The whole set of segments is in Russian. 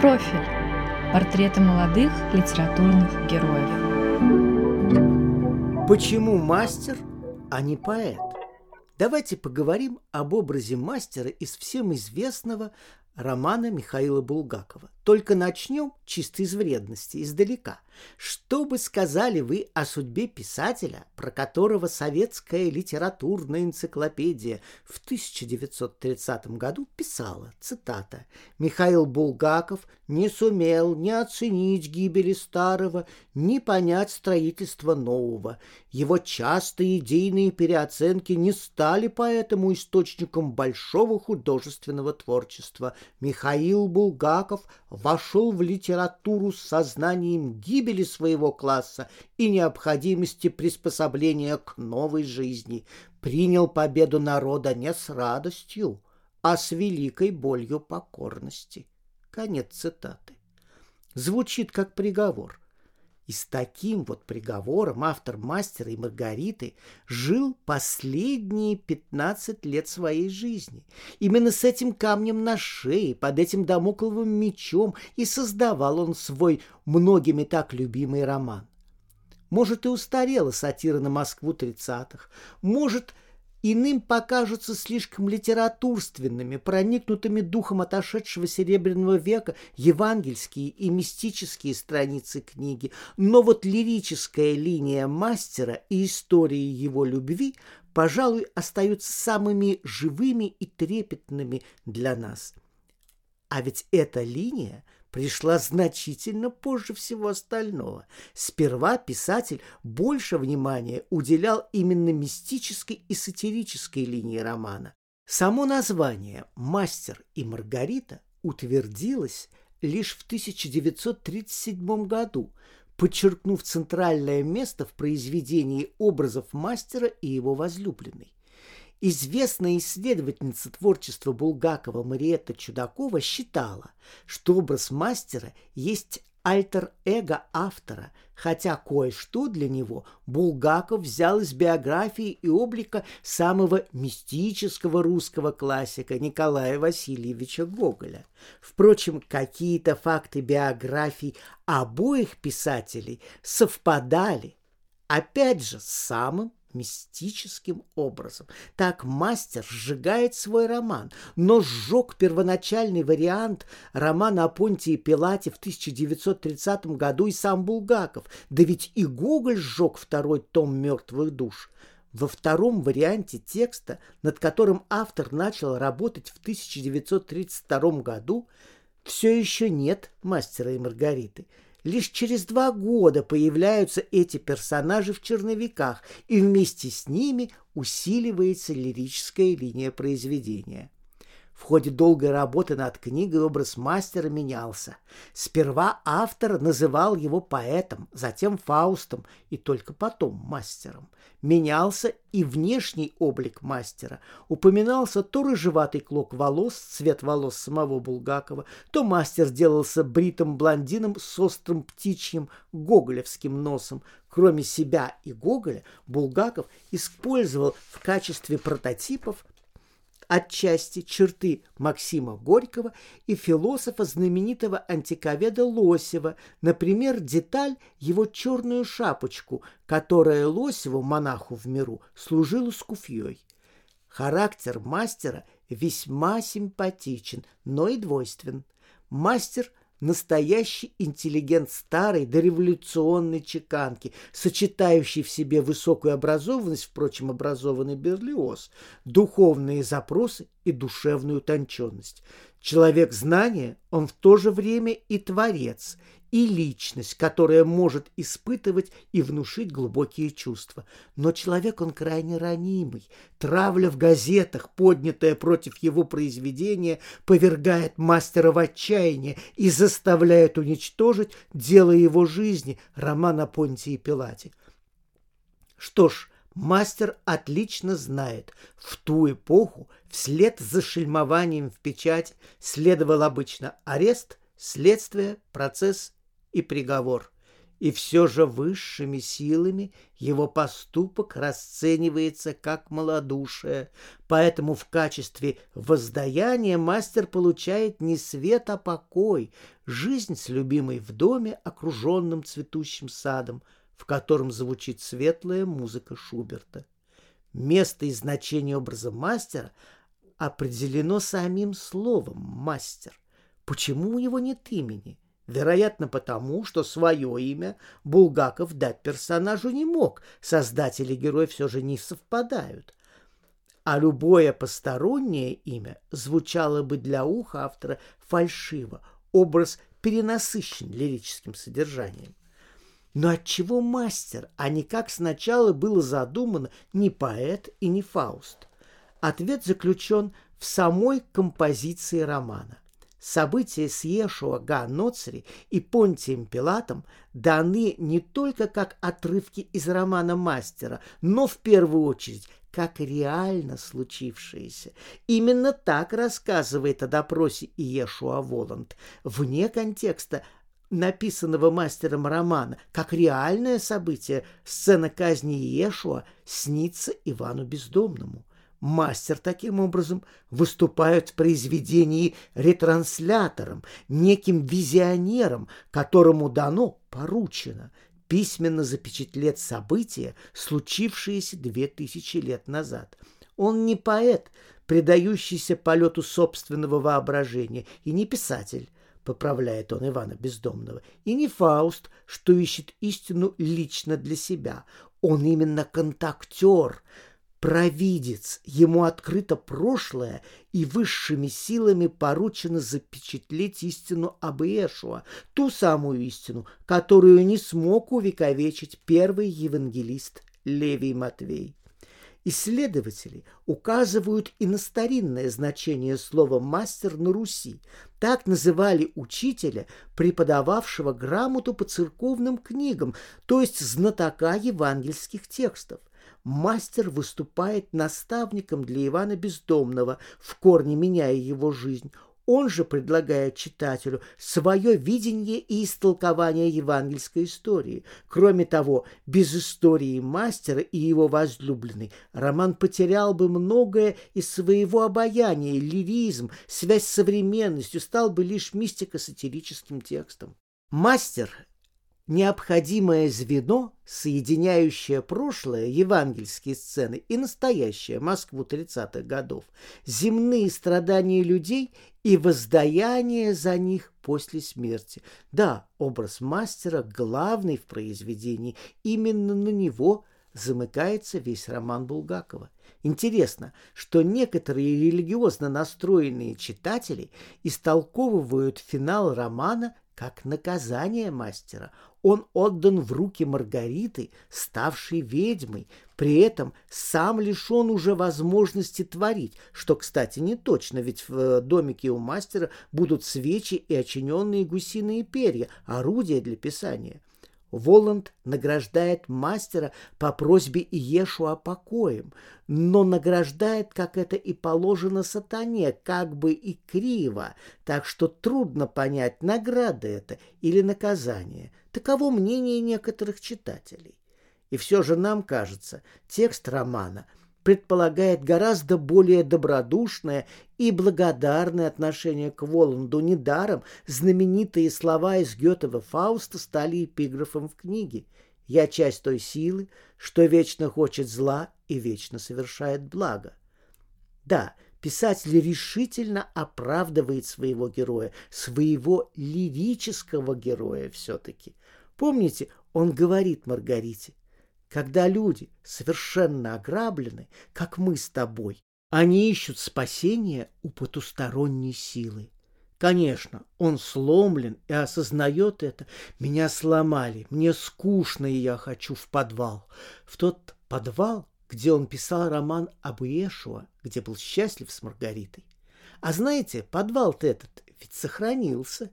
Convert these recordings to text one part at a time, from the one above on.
Профиль. Портреты молодых литературных героев. Почему мастер, а не поэт? Давайте поговорим об образе мастера из всем известного романа Михаила Булгакова. Только начнем чисто из вредности, издалека. Что бы сказали вы о судьбе писателя, про которого советская литературная энциклопедия в 1930 году писала, цитата, «Михаил Булгаков не сумел ни оценить гибели старого, ни понять строительство нового. Его частые идейные переоценки не стали поэтому источником большого художественного творчества. Михаил Булгаков вошел в литературу с сознанием гибели своего класса и необходимости приспособления к новой жизни, принял победу народа не с радостью, а с великой болью покорности. Конец цитаты. Звучит как приговор. И с таким вот приговором автор «Мастера и Маргариты» жил последние 15 лет своей жизни. Именно с этим камнем на шее, под этим домокловым мечом и создавал он свой многими так любимый роман. Может, и устарела сатира на Москву 30-х, может, иным покажутся слишком литературственными, проникнутыми духом отошедшего Серебряного века евангельские и мистические страницы книги, но вот лирическая линия мастера и истории его любви, пожалуй, остаются самыми живыми и трепетными для нас. А ведь эта линия – пришла значительно позже всего остального. Сперва писатель больше внимания уделял именно мистической и сатирической линии романа. Само название «Мастер и Маргарита» утвердилось лишь в 1937 году, подчеркнув центральное место в произведении образов мастера и его возлюбленной. Известная исследовательница творчества Булгакова Мариетта Чудакова считала, что образ мастера есть альтер-эго автора, хотя кое-что для него Булгаков взял из биографии и облика самого мистического русского классика Николая Васильевича Гоголя. Впрочем, какие-то факты биографий обоих писателей совпадали, опять же, с самым мистическим образом. Так мастер сжигает свой роман, но сжег первоначальный вариант романа о Понтии Пилате в 1930 году и сам Булгаков, да ведь и Гоголь сжег второй том «Мертвых душ». Во втором варианте текста, над которым автор начал работать в 1932 году, все еще нет мастера и Маргариты – Лишь через два года появляются эти персонажи в черновиках, и вместе с ними усиливается лирическая линия произведения. В ходе долгой работы над книгой образ мастера менялся. Сперва автор называл его поэтом, затем Фаустом и только потом мастером. Менялся и внешний облик мастера. Упоминался то рыжеватый клок волос, цвет волос самого Булгакова, то мастер сделался бритым блондином с острым птичьим гоголевским носом. Кроме себя и Гоголя, Булгаков использовал в качестве прототипов отчасти черты Максима Горького и философа знаменитого антиковеда Лосева, например, деталь его черную шапочку, которая Лосеву, монаху в миру, служила скуфьей. Характер мастера весьма симпатичен, но и двойствен. Мастер настоящий интеллигент старой дореволюционной чеканки, сочетающий в себе высокую образованность, впрочем, образованный Берлиоз, духовные запросы и душевную утонченность. Человек знания, он в то же время и творец, и личность, которая может испытывать и внушить глубокие чувства. Но человек он крайне ранимый. Травля в газетах, поднятая против его произведения, повергает мастера в отчаяние и заставляет уничтожить дело его жизни, роман о Понтии Пилате. Что ж, Мастер отлично знает, в ту эпоху вслед за шельмованием в печать следовал обычно арест, следствие, процесс и приговор. и все же высшими силами его поступок расценивается как малодушие, поэтому в качестве воздаяния мастер получает не свет, а покой, жизнь с любимой в доме, окруженным цветущим садом, в котором звучит светлая музыка Шуберта. Место и значение образа мастера определено самим словом «мастер». Почему у него нет имени? Вероятно, потому, что свое имя Булгаков дать персонажу не мог, создатели героя все же не совпадают. А любое постороннее имя звучало бы для уха автора фальшиво, образ перенасыщен лирическим содержанием. Но отчего мастер, а не как сначала было задумано не поэт и не Фауст? Ответ заключен в самой композиции романа – События с Ешуа Га Ноцри и Понтием Пилатом даны не только как отрывки из романа мастера, но в первую очередь как реально случившееся. Именно так рассказывает о допросе Иешуа Воланд, вне контекста написанного мастером романа, как реальное событие, сцена казни Иешуа снится Ивану Бездомному. Мастер таким образом выступает в произведении ретранслятором, неким визионером, которому дано, поручено, письменно запечатлеть события, случившиеся две тысячи лет назад. Он не поэт, предающийся полету собственного воображения, и не писатель, поправляет он Ивана Бездомного, и не Фауст, что ищет истину лично для себя. Он именно контактер – провидец, ему открыто прошлое, и высшими силами поручено запечатлеть истину об Иешуа, ту самую истину, которую не смог увековечить первый евангелист Левий Матвей. Исследователи указывают и на старинное значение слова «мастер» на Руси. Так называли учителя, преподававшего грамоту по церковным книгам, то есть знатока евангельских текстов мастер выступает наставником для Ивана Бездомного, в корне меняя его жизнь. Он же предлагает читателю свое видение и истолкование евангельской истории. Кроме того, без истории мастера и его возлюбленной роман потерял бы многое из своего обаяния, лиризм, связь с современностью, стал бы лишь мистико-сатирическим текстом. Мастер необходимое звено, соединяющее прошлое, евангельские сцены и настоящее, Москву 30-х годов, земные страдания людей и воздаяние за них после смерти. Да, образ мастера главный в произведении, именно на него замыкается весь роман Булгакова. Интересно, что некоторые религиозно настроенные читатели истолковывают финал романа как наказание мастера. Он отдан в руки Маргариты, ставшей ведьмой, при этом сам лишен уже возможности творить, что, кстати, не точно, ведь в э, домике у мастера будут свечи и очиненные гусиные перья, орудия для писания. Воланд награждает мастера по просьбе Иешуа покоем, но награждает, как это и положено сатане, как бы и криво, так что трудно понять, награда это или наказание. Таково мнение некоторых читателей. И все же нам кажется, текст романа – предполагает гораздо более добродушное и благодарное отношение к Воланду. Недаром знаменитые слова из Гетова Фауста стали эпиграфом в книге. «Я часть той силы, что вечно хочет зла и вечно совершает благо». Да, писатель решительно оправдывает своего героя, своего лирического героя все-таки. Помните, он говорит Маргарите, когда люди совершенно ограблены, как мы с тобой, они ищут спасения у потусторонней силы. Конечно, он сломлен и осознает это. Меня сломали, мне скучно, и я хочу в подвал. В тот подвал, где он писал роман об Иешуа, где был счастлив с Маргаритой. А знаете, подвал-то этот ведь сохранился,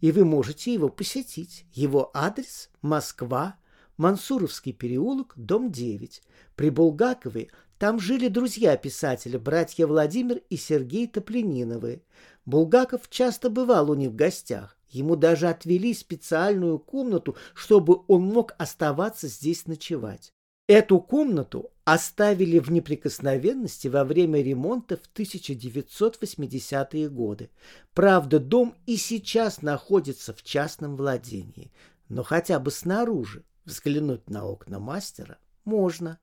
и вы можете его посетить. Его адрес – Москва, Мансуровский переулок, дом 9. При Булгакове там жили друзья писателя, братья Владимир и Сергей Топлениновы. Булгаков часто бывал у них в гостях. Ему даже отвели специальную комнату, чтобы он мог оставаться здесь ночевать. Эту комнату оставили в неприкосновенности во время ремонта в 1980-е годы. Правда, дом и сейчас находится в частном владении, но хотя бы снаружи взглянуть на окна мастера можно.